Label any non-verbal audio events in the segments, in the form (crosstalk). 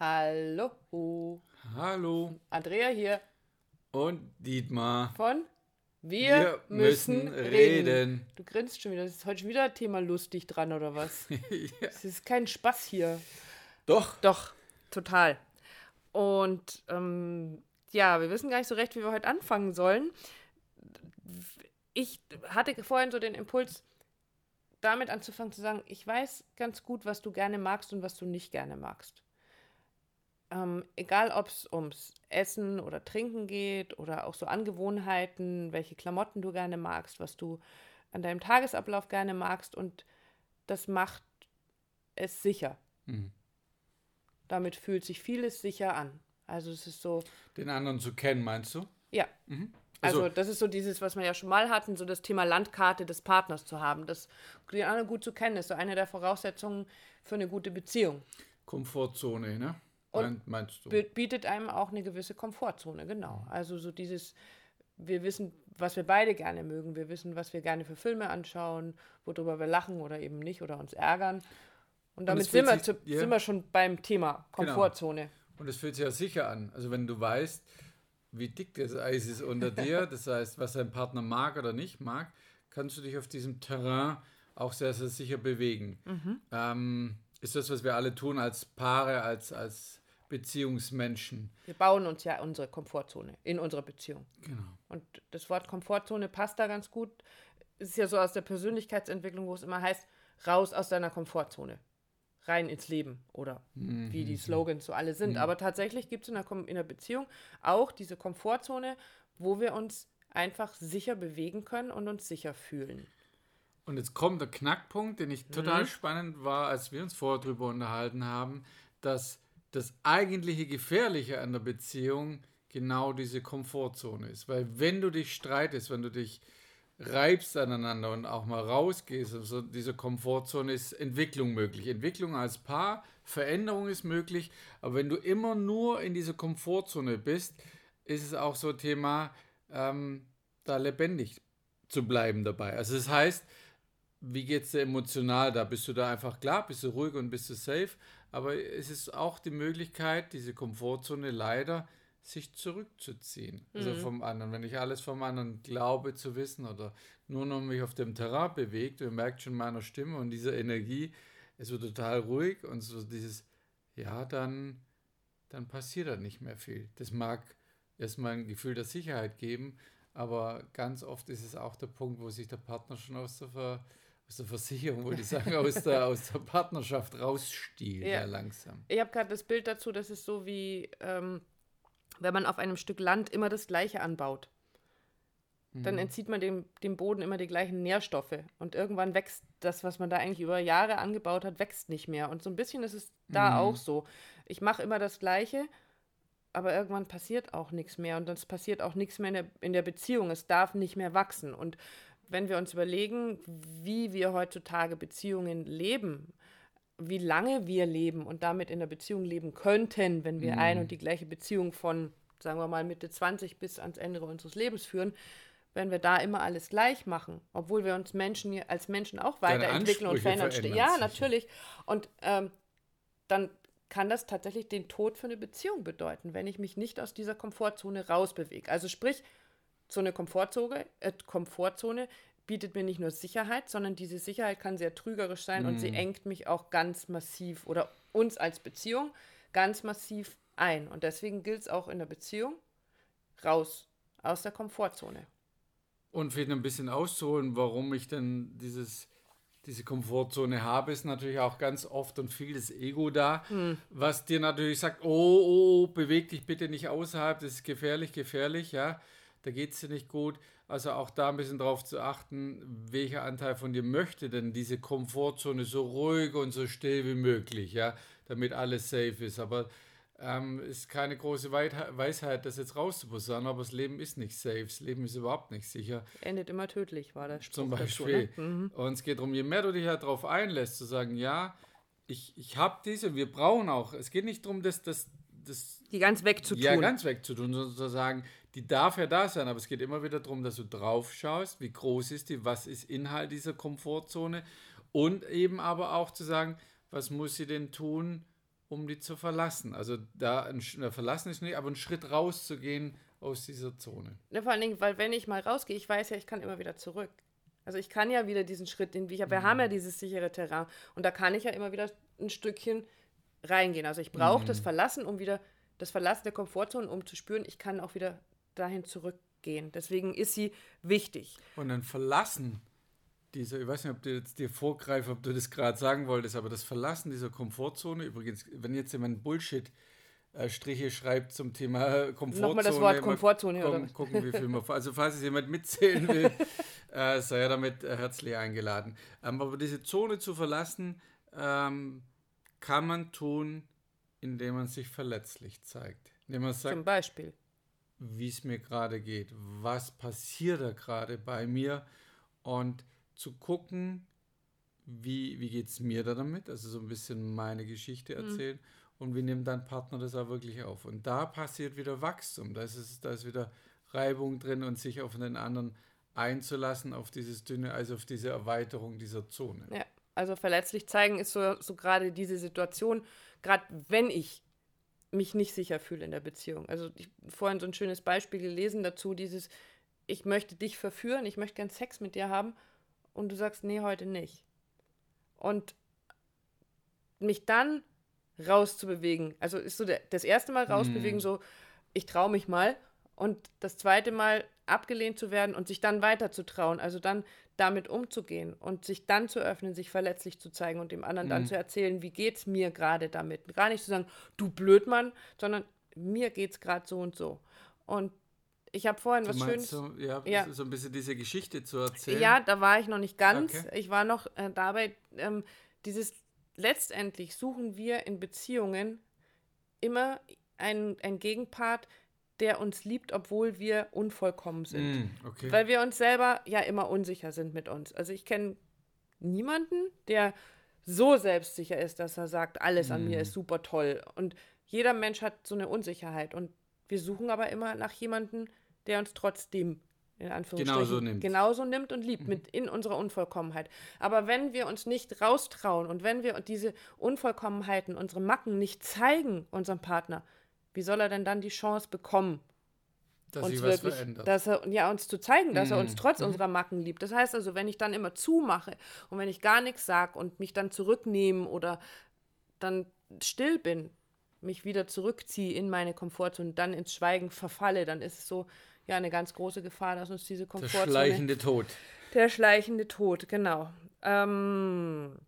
Hallo. Hallo. Andrea hier Und Dietmar. von Wir, müssen, reden. Du grinst schon wieder. Das ist heute schon wieder Thema lustig dran, oder was? (laughs) Es ist kein Spaß hier. Doch. Doch, total. Und ähm, ja, wir wissen gar nicht so recht, wie wir heute anfangen sollen. Ich hatte vorhin so den Impuls, damit anzufangen zu sagen, ich weiß ganz gut, was du gerne magst und was du nicht gerne magst. Ähm, egal, ob es ums Essen oder Trinken geht oder auch so Angewohnheiten, welche Klamotten du gerne magst, was du an deinem Tagesablauf gerne magst und das macht es sicher. Mhm. Damit fühlt sich vieles sicher an. Also es ist so, Den anderen zu kennen, meinst du? ja. Mhm. Also das ist so dieses, was wir ja schon mal hatten, so das Thema Landkarte des Partners zu haben. Das den anderen gut zu kennen, ist so eine der Voraussetzungen für eine gute Beziehung. Komfortzone, ne? Und Mein, meinst du? Bi- Bietet einem auch eine gewisse Komfortzone, genau. Also so dieses, wir wissen, was wir beide gerne mögen, wir wissen, was wir gerne für Filme anschauen, worüber wir lachen oder eben nicht oder uns ärgern. Und damit es sind wir, sich- ja. sind wir schon beim Thema Komfortzone. Und es fühlt sich ja sicher an. Also wenn du weißt, wie dick das Eis ist unter dir, (laughs) das heißt, was dein Partner mag oder nicht mag, kannst du dich auf diesem Terrain auch sehr, sehr sicher bewegen. Mhm. Ähm, ist das, was wir alle tun als Paare, als, als Beziehungsmenschen. Wir bauen uns ja unsere Komfortzone in unserer Beziehung. Genau. Und das Wort Komfortzone passt da ganz gut. Es ist ja so aus der Persönlichkeitsentwicklung, wo es immer heißt, raus aus deiner Komfortzone. Rein ins Leben oder wie die Slogans so alle sind. Aber tatsächlich gibt es in, in der Beziehung auch diese Komfortzone, wo wir uns einfach sicher bewegen können und uns sicher fühlen. Und jetzt kommt der Knackpunkt, den ich total spannend war, als wir uns vorher drüber unterhalten haben, dass das eigentliche Gefährliche an der Beziehung genau diese Komfortzone ist. Weil wenn du dich streitest, wenn du dich reibst aneinander und auch mal rausgehst, also diese Komfortzone ist Entwicklung möglich. Entwicklung als Paar, Veränderung ist möglich, aber wenn du immer nur in dieser Komfortzone bist, ist es auch so Thema, ähm, da lebendig zu bleiben dabei. Also das heißt, wie geht es dir emotional da? Bist du da einfach klar, bist du ruhig und bist du safe? Aber es ist auch die Möglichkeit, diese Komfortzone leider sich zurückzuziehen. Also vom anderen. Wenn ich alles vom anderen glaube zu wissen oder nur noch mich auf dem Terrain bewegt, ihr merkt schon meiner Stimme und dieser Energie, es wird total ruhig und so dieses, ja, dann, dann passiert da nicht mehr viel. Das mag erstmal ein Gefühl der Sicherheit geben, aber ganz oft ist es auch der Punkt, wo sich der Partner schon aus der, Ver, aus der Versicherung, wollte ich sagen, aus der, aus der Partnerschaft rausstiehlt, Ja. ja. langsam. Ich habe gerade das Bild dazu, das ist so wie, ähm, wenn man auf einem Stück Land immer das Gleiche anbaut. Dann entzieht man dem, dem Boden immer die gleichen Nährstoffe. Und irgendwann wächst das, was man da eigentlich über Jahre angebaut hat, wächst nicht mehr. Und so ein bisschen ist es da auch so. Ich mache immer das Gleiche, aber irgendwann passiert auch nichts mehr. Und es passiert auch nichts mehr in der, in der Beziehung. Es darf nicht mehr wachsen. Und wenn wir uns überlegen, wie wir heutzutage Beziehungen leben, wie lange wir leben und damit in der Beziehung leben könnten, wenn wir ein und die gleiche Beziehung von, sagen wir mal, Mitte 20 bis ans Ende unseres Lebens führen, wenn wir da immer alles gleich machen, obwohl wir uns Menschen als Menschen auch weiterentwickeln und verändern. Ja, natürlich. Und ähm, dann kann das tatsächlich den Tod für eine Beziehung bedeuten, wenn ich mich nicht aus dieser Komfortzone rausbewege. Also sprich, so eine Komfortzone, äh, Komfortzone bietet mir nicht nur Sicherheit, sondern diese Sicherheit kann sehr trügerisch sein und sie engt mich auch ganz massiv oder uns als Beziehung ganz massiv ein. Und deswegen gilt es auch in der Beziehung raus aus der Komfortzone. Und vielleicht ein bisschen auszuholen, warum ich denn dieses, diese Komfortzone habe, ist natürlich auch ganz oft und viel das Ego da, was dir natürlich sagt, oh, oh, beweg dich bitte nicht außerhalb, das ist gefährlich, gefährlich, ja, da geht es dir nicht gut. Also auch da ein bisschen drauf zu achten, welcher Anteil von dir möchte denn diese Komfortzone so ruhig und so still wie möglich, ja, damit alles safe ist. Aber ähm, ist keine große Weisheit, das jetzt rauszuposaunen, aber das Leben ist nicht safe, das Leben ist überhaupt nicht sicher. Endet immer tödlich, war Spruch Zum dazu. Beispiel. Ne? Und es geht darum, je mehr du dich halt darauf einlässt, zu sagen, ja, ich, ich habe diese, wir brauchen auch, es geht nicht darum, dass das, das Die ganz wegzutun. ja ganz wegzutun, sondern zu sagen, die darf ja da sein, aber es geht immer wieder darum, dass du drauf schaust, wie groß ist die, was ist Inhalt dieser Komfortzone und eben aber auch zu sagen, was muss sie denn tun, um die zu verlassen. Also da ein, verlassen ist nicht, aber einen Schritt rauszugehen aus dieser Zone. Ja, vor allen Dingen, weil wenn ich mal rausgehe, ich weiß ja, ich kann immer wieder zurück. Also ich kann ja wieder diesen Schritt, den wir, wir mhm. haben ja dieses sichere Terrain und da kann ich ja immer wieder ein Stückchen reingehen. Also ich brauche mhm. das Verlassen, um wieder das Verlassen der Komfortzone, um zu spüren, ich kann auch wieder dahin zurückgehen. Deswegen ist sie wichtig. Und ein Verlassen dieser, ich weiß nicht, ob du jetzt dir vorgreifst, ob du das gerade sagen wolltest, aber das Verlassen dieser Komfortzone, übrigens, wenn jetzt jemand Bullshit äh, Striche schreibt zum Thema Komfortzone. Nochmal das Wort Komfortzone, oder? (laughs) Gucken, wie viel man. Also, falls es jemand mitzählen will, (laughs) äh, sei er damit herzlich eingeladen. Ähm, aber diese Zone zu verlassen, ähm, kann man tun, indem man sich verletzlich zeigt. Indem man sagt, zum Beispiel. Wie es mir gerade geht. Was passiert da gerade bei mir? Und zu gucken, wie, wie geht es mir da damit, also so ein bisschen meine Geschichte mhm. erzählen mhm. und wie nimmt dein Partner das auch wirklich auf. Und da passiert wieder Wachstum, da ist, es, da ist wieder Reibung drin und sich auf den anderen einzulassen, auf dieses dünne, also auf diese Erweiterung dieser Zone. Ja, also verletzlich zeigen ist so, so gerade diese Situation, gerade wenn ich mich nicht sicher fühle in der Beziehung. Also ich vorhin so ein schönes Beispiel gelesen dazu, dieses, ich möchte dich verführen, ich möchte gern Sex mit dir haben und du sagst, nee, heute nicht. Und mich dann rauszubewegen, also ist so der, das erste Mal rausbewegen, mm. so, ich traue mich mal und das zweite Mal abgelehnt zu werden und sich dann weiter zu trauen, also dann damit umzugehen und sich dann zu öffnen, sich verletzlich zu zeigen und dem anderen mm. dann mhm. zu erzählen, wie geht's mir gerade damit. Gar nicht zu sagen, du Blödmann, sondern mir geht's gerade so und so. Und ich habe vorhin du was Schönes. So, ja, ja, so ein bisschen diese Geschichte zu erzählen. Ja, da war ich noch nicht ganz. Okay. Ich war noch äh, dabei, ähm, dieses letztendlich suchen wir in Beziehungen immer einen, einen Gegenpart, der uns liebt, obwohl wir unvollkommen sind. Mm, okay. Weil wir uns selber ja immer unsicher sind mit uns. Also ich kenne niemanden, der so selbstsicher ist, dass er sagt, alles mm. an mir mm. ist super toll. Und jeder Mensch hat so eine Unsicherheit. Und wir suchen aber immer nach jemandem, der uns trotzdem in Anführungsstrichen genauso nimmt, genauso nimmt und liebt, mhm. mit in unserer Unvollkommenheit. Aber wenn wir uns nicht raustrauen und wenn wir diese Unvollkommenheiten, unsere Macken nicht zeigen unserem Partner, wie soll er denn dann die Chance bekommen, dass uns wirklich, dass er ja uns zu zeigen, dass mhm. er uns trotz mhm. unserer Macken liebt. Das heißt also, wenn ich dann immer zumache und wenn ich gar nichts sage und mich dann zurücknehme oder dann still bin, mich wieder zurückziehe in meine Komfortzone und dann ins Schweigen verfalle, dann ist es so ja eine ganz große Gefahr, dass uns diese Komfortzone. Der schleichende Tod. Der schleichende Tod, genau. Ähm,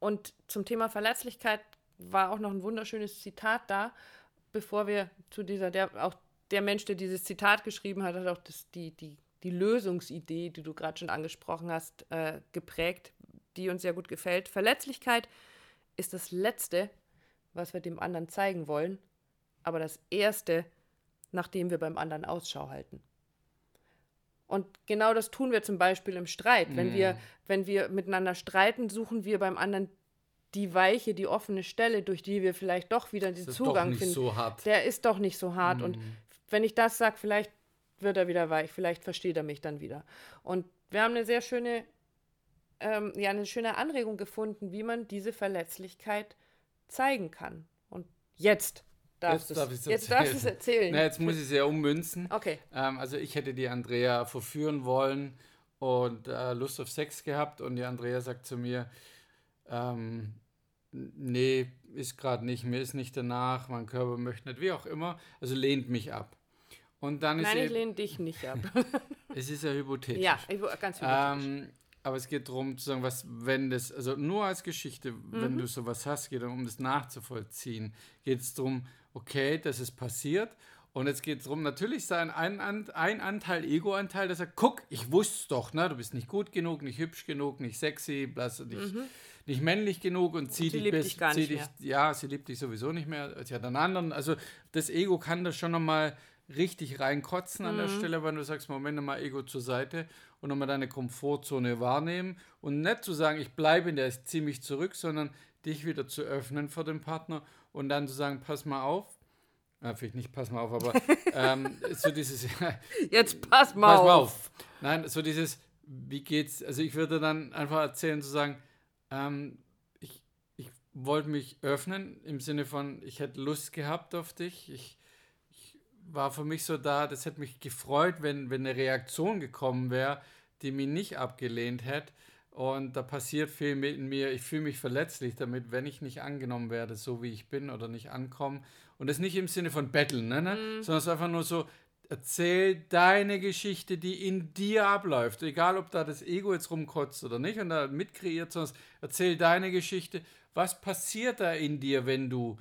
und zum Thema Verletzlichkeit war auch noch ein wunderschönes Zitat da, bevor wir zu dieser, der, auch der Mensch, der dieses Zitat geschrieben hat, hat auch das, die, die, die Lösungsidee, die du gerade schon angesprochen hast, äh, geprägt, die uns sehr gut gefällt. Verletzlichkeit ist das Letzte, was wir dem anderen zeigen wollen, aber das Erste, nachdem wir beim anderen Ausschau halten. Und genau das tun wir zum Beispiel im Streit. Mm. Wenn, wir, mhm. wenn wir miteinander streiten, suchen wir beim anderen die weiche, die offene Stelle, durch die wir vielleicht doch wieder den Zugang finden. So hart. Der ist doch nicht so hart. Mm. Und mhm. wenn ich das sage, vielleicht wird er wieder weich, vielleicht versteht er mich dann wieder. Und wir haben eine sehr schöne, ähm, ja, eine schöne Anregung gefunden, wie man diese Verletzlichkeit zeigen kann. Und jetzt darfst du es jetzt darfst du es erzählen. Na, jetzt muss ich es ja ummünzen. Okay. Ähm, also ich hätte die Andrea verführen wollen und äh, Lust auf Sex gehabt und die Andrea sagt zu mir, ähm, nee, ist gerade nicht, mir ist nicht danach, mein Körper möchte nicht, wie auch immer, also lehnt mich ab. Und dann Nein, ist ich lehne dich nicht ab. (laughs) es ist ja hypothetisch. Ja, ganz hypothetisch. Ähm, aber es geht darum zu sagen, was, wenn das, also nur als Geschichte, mhm. wenn du sowas hast, geht es um das nachzuvollziehen. Geht es darum, okay, das ist passiert. Und jetzt geht es darum, natürlich sein ein, ein Anteil, Ego-Anteil, dass er, guck, ich wusste es doch, ne? du bist nicht gut genug, nicht hübsch genug, nicht sexy, blass, nicht, mhm. nicht männlich genug und zieh sie dich bis, dich gar nicht dich, mehr. ja, sie liebt dich sowieso nicht mehr, sie hat einen anderen, also das Ego kann das schon nochmal richtig reinkotzen an mhm. der Stelle, wenn du sagst, Moment mal, Ego zur Seite und nochmal deine Komfortzone wahrnehmen und nicht zu sagen, ich bleibe in der, ich ziehe mich zurück, sondern dich wieder zu öffnen vor dem Partner und dann zu sagen, pass mal auf, ja, vielleicht nicht, pass mal auf, aber (laughs) ähm, so dieses. (laughs) Jetzt pass mal, pass mal auf. auf. Nein, so dieses, wie geht's? Also ich würde dann einfach erzählen, zu sagen, ähm, ich, ich wollte mich öffnen im Sinne von, ich hätte Lust gehabt auf dich. Ich, ich war für mich so da, das hätte mich gefreut, wenn, wenn eine Reaktion gekommen wäre, die mich nicht abgelehnt hätte. Und da passiert viel mit mir. Ich fühle mich verletzlich damit, wenn ich nicht angenommen werde, so wie ich bin oder nicht ankomme. Und das nicht im Sinne von Betteln, ne, ne? Mhm. sondern es ist einfach nur so, erzähl deine Geschichte, die in dir abläuft. Egal, ob da das Ego jetzt rumkotzt oder nicht und da mitkreiert, sondern erzähl deine Geschichte. Was passiert da in dir, wenn du,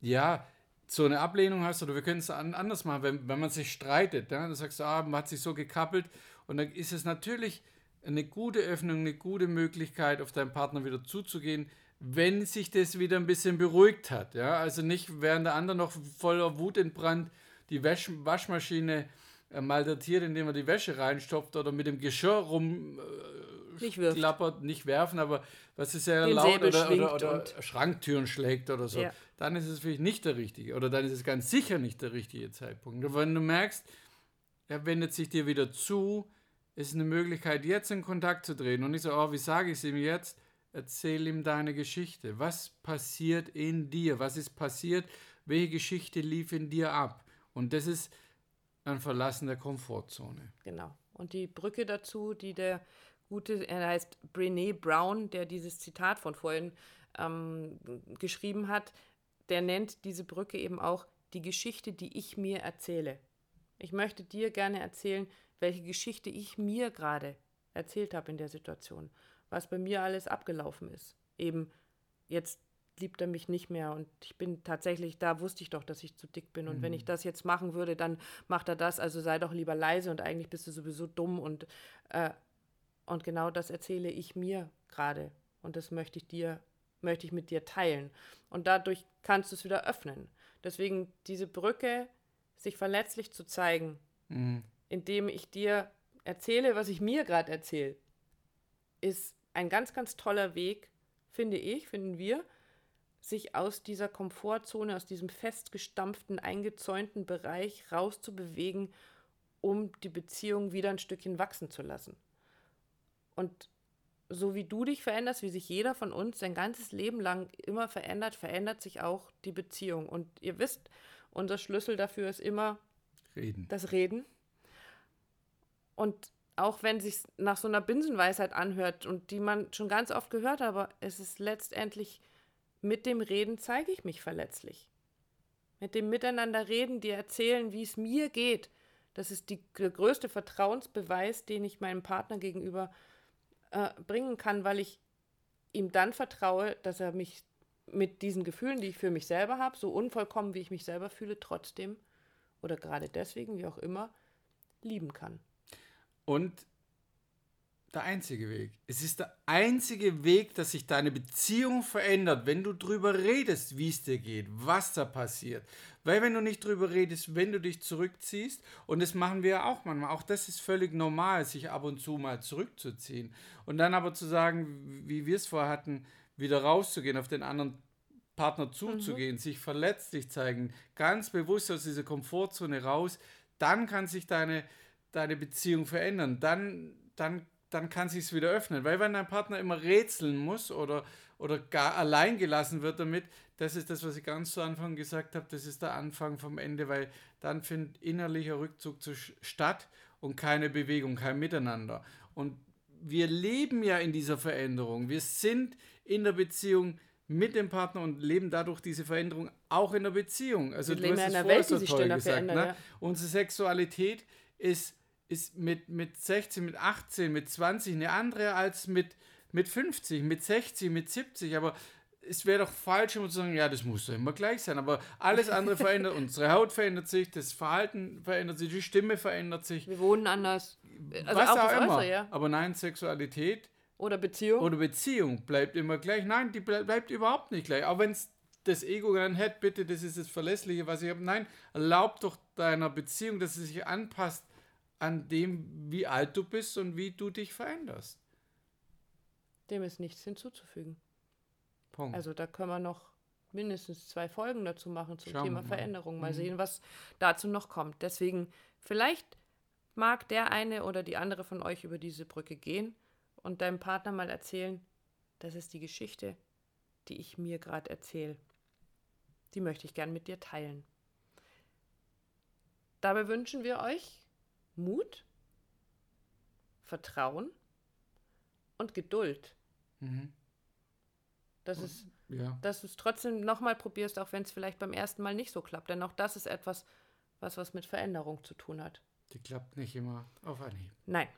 ja, so eine Ablehnung hast oder wir können es anders machen, wenn, wenn man sich streitet. Ja? Dann sagst du, ah, man hat sich so gekappelt und dann ist es natürlich eine gute Öffnung, eine gute Möglichkeit, auf deinen Partner wieder zuzugehen, wenn sich das wieder ein bisschen beruhigt hat. Ja? Also nicht, während der andere noch voller Wut entbrannt die Wasch Waschmaschine äh, malträtiert, indem er die Wäsche reinstopft oder mit dem Geschirr rum äh, nicht klappert, nicht werfen, aber was ist ja laut oder, oder, oder Schranktüren schlägt oder so, ja. dann ist es vielleicht nicht der richtige oder dann ist es ganz sicher nicht der richtige Zeitpunkt. Und wenn du merkst, er wendet sich dir wieder zu, ist eine Möglichkeit, jetzt in Kontakt zu treten und nicht so, oh, wie sage ich es ihm jetzt? Erzähl ihm deine Geschichte. Was passiert in dir? Was ist passiert? Welche Geschichte lief in dir ab? Und das ist ein Verlassen der Komfortzone. Genau. Und die Brücke dazu, die der gute, er heißt Brené Brown, der dieses Zitat von vorhin ähm, geschrieben hat, der nennt diese Brücke eben auch die Geschichte, die ich mir erzähle. Ich möchte dir gerne erzählen, welche Geschichte ich mir gerade erzählt habe in der Situation, was bei mir alles abgelaufen ist. Eben, jetzt liebt er mich nicht mehr und ich bin tatsächlich, da wusste ich doch, dass ich zu dick bin und mhm. wenn ich das jetzt machen würde, dann macht er das, also sei doch lieber leise und eigentlich bist du sowieso dumm und, äh, und genau das erzähle ich mir gerade und das möchte ich dir, möchte ich mit dir teilen und dadurch kannst du es wieder öffnen. Deswegen diese Brücke, sich verletzlich zu zeigen, mhm indem ich dir erzähle, was ich mir gerade erzähle, ist ein ganz, ganz toller Weg, finde ich, finden wir, sich aus dieser Komfortzone, aus diesem festgestampften, eingezäunten Bereich rauszubewegen, um die Beziehung wieder ein Stückchen wachsen zu lassen. Und so wie du dich veränderst, wie sich jeder von uns sein ganzes Leben lang immer verändert, verändert sich auch die Beziehung. Und ihr wisst, unser Schlüssel dafür ist immer Reden. das Reden. Und auch wenn sich nach so einer Binsenweisheit anhört und die man schon ganz oft gehört aber es ist letztendlich mit dem Reden zeige ich mich verletzlich. Mit dem Miteinander reden, dir erzählen, wie es mir geht. Das ist die, der größte Vertrauensbeweis, den ich meinem Partner gegenüber äh, bringen kann, weil ich ihm dann vertraue, dass er mich mit diesen Gefühlen, die ich für mich selber habe, so unvollkommen, wie ich mich selber fühle, trotzdem oder gerade deswegen, wie auch immer, lieben kann. Und der einzige Weg. Es ist der einzige Weg, dass sich deine Beziehung verändert, wenn du drüber redest, wie es dir geht, was da passiert. Weil wenn du nicht drüber redest, wenn du dich zurückziehst, und das machen wir ja auch manchmal, auch das ist völlig normal, sich ab und zu mal zurückzuziehen. Und dann aber zu sagen, wie wir es vorher hatten, wieder rauszugehen, auf den anderen Partner zuzugehen, mhm. sich verletzlich zeigen, ganz bewusst aus dieser Komfortzone raus, dann kann sich deine deine Beziehung verändern. Dann, dann, dann kann sich wieder öffnen. Weil wenn dein Partner immer rätseln muss oder, oder gar allein gelassen wird damit, das ist das, was ich ganz zu Anfang gesagt habe, das ist der Anfang vom Ende, weil dann findet innerlicher Rückzug zu, statt und keine Bewegung, kein Miteinander. Und wir leben ja in dieser Veränderung. Wir sind in der Beziehung mit dem Partner und leben dadurch diese Veränderung auch in der Beziehung. Also wir du hast es vorher Welt, so toll gesagt. Ne? Ja. Unsere Sexualität ist ist mit, mit 16, mit 18, mit 20 eine andere als mit, mit 50, mit 60, mit 70. Aber es wäre doch falsch, immer zu sagen, ja, das muss doch immer gleich sein. Aber alles andere (laughs) verändert. Unsere Haut verändert sich, das Verhalten verändert sich, die Stimme verändert sich. Wir wohnen anders. Also Was auch, auch immer. Äußere, ja. Aber nein, Sexualität. Oder Beziehung. Oder Beziehung bleibt immer gleich. Nein, die bleibt überhaupt nicht gleich. Auch wenn es das Ego dann hätte, bitte, das ist das Verlässliche, was ich habe. Nein, erlaubt doch deiner Beziehung, dass sie sich anpasst an dem, wie alt du bist und wie du dich veränderst. Dem ist nichts hinzuzufügen. Punkt. Also da können wir noch mindestens zwei Folgen dazu machen zum Schauen Thema mal. Veränderung. Mal mhm. sehen, was dazu noch kommt. Deswegen, vielleicht mag der eine oder die andere von euch über diese Brücke gehen und deinem Partner mal erzählen, das ist die Geschichte, die ich mir gerade erzähle. Die möchte ich gern mit dir teilen. Dabei wünschen wir euch Mut, Vertrauen und Geduld. Mhm. Dass, es, ja. dass du es trotzdem nochmal probierst, auch wenn es vielleicht beim ersten Mal nicht so klappt. Denn auch das ist etwas, was was mit Veränderung zu tun hat. Die klappt nicht immer auf Anhieb. Nein.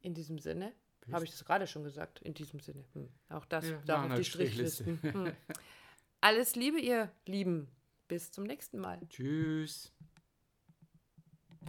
In diesem Sinne, habe ich das gerade schon gesagt, in diesem Sinne. Hm. Auch das ja, darf auf die Strichlisten. (laughs) Hm. Alles Liebe, ihr Lieben. Bis zum nächsten Mal. Tschüss.